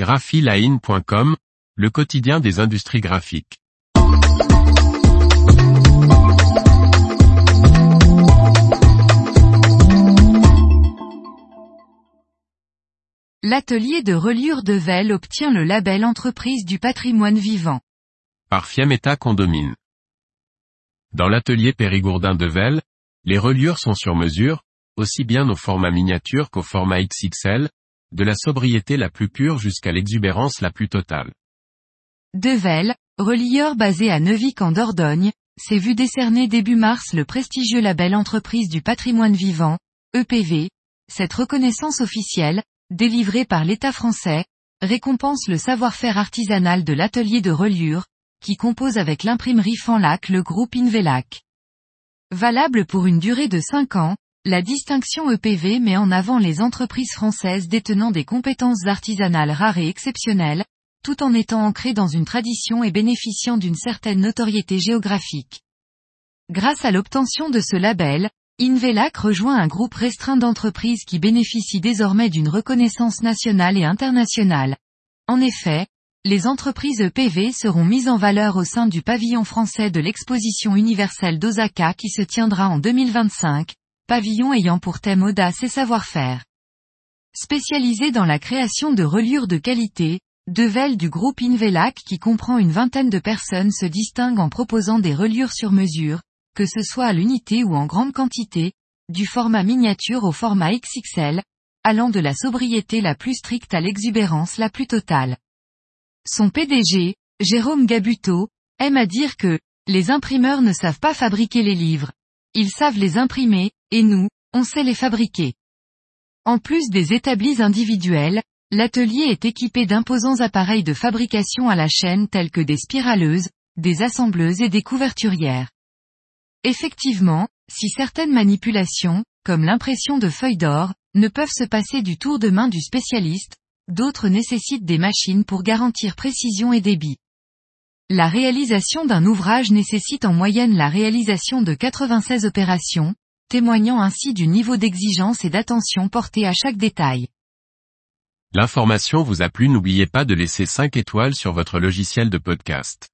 graphiline.com, le quotidien des industries graphiques. L'atelier de reliure de Velle obtient le label Entreprise du patrimoine vivant. Par Fiametta Condomine. Dans l'atelier Périgourdin de Velle, les reliures sont sur mesure, aussi bien au format miniature qu'au format XXL, de la sobriété la plus pure jusqu'à l'exubérance la plus totale. Devel, relieur basé à Neuvic en Dordogne, s'est vu décerner début mars le prestigieux label Entreprise du patrimoine vivant, EPV. Cette reconnaissance officielle, délivrée par l'État français, récompense le savoir-faire artisanal de l'atelier de reliure, qui compose avec l'imprimerie Fanlac le groupe Invelac. Valable pour une durée de 5 ans, la distinction EPV met en avant les entreprises françaises détenant des compétences artisanales rares et exceptionnelles, tout en étant ancrées dans une tradition et bénéficiant d'une certaine notoriété géographique. Grâce à l'obtention de ce label, Invelac rejoint un groupe restreint d'entreprises qui bénéficient désormais d'une reconnaissance nationale et internationale. En effet, les entreprises EPV seront mises en valeur au sein du pavillon français de l'exposition universelle d'Osaka qui se tiendra en 2025, pavillon ayant pour thème audace et savoir-faire. Spécialisé dans la création de reliures de qualité, Devel du groupe Invelac qui comprend une vingtaine de personnes se distingue en proposant des reliures sur mesure, que ce soit à l'unité ou en grande quantité, du format miniature au format XXL, allant de la sobriété la plus stricte à l'exubérance la plus totale. Son PDG, Jérôme Gabuto, aime à dire que, les imprimeurs ne savent pas fabriquer les livres. Ils savent les imprimer, et nous, on sait les fabriquer. En plus des établis individuels, l'atelier est équipé d'imposants appareils de fabrication à la chaîne tels que des spiraleuses, des assembleuses et des couverturières. Effectivement, si certaines manipulations, comme l'impression de feuilles d'or, ne peuvent se passer du tour de main du spécialiste, d'autres nécessitent des machines pour garantir précision et débit. La réalisation d'un ouvrage nécessite en moyenne la réalisation de 96 opérations, témoignant ainsi du niveau d'exigence et d'attention porté à chaque détail. L'information vous a plu n'oubliez pas de laisser 5 étoiles sur votre logiciel de podcast.